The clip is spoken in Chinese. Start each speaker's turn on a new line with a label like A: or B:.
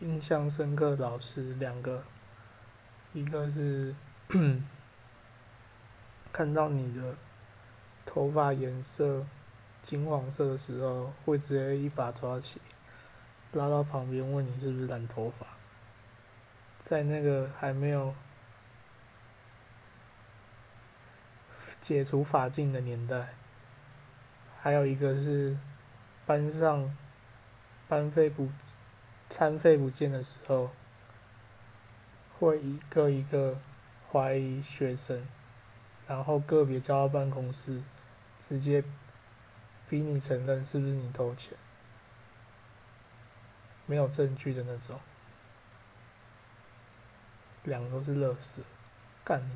A: 印象深刻老师两个，一个是看到你的头发颜色金黄色的时候，会直接一把抓起，拉到旁边问你是不是染头发。在那个还没有解除法禁的年代，还有一个是班上班费不餐费不见的时候，会一个一个怀疑学生，然后个别交到办公室，直接逼你承认是不是你偷钱，没有证据的那种。两个都是乐色，干你！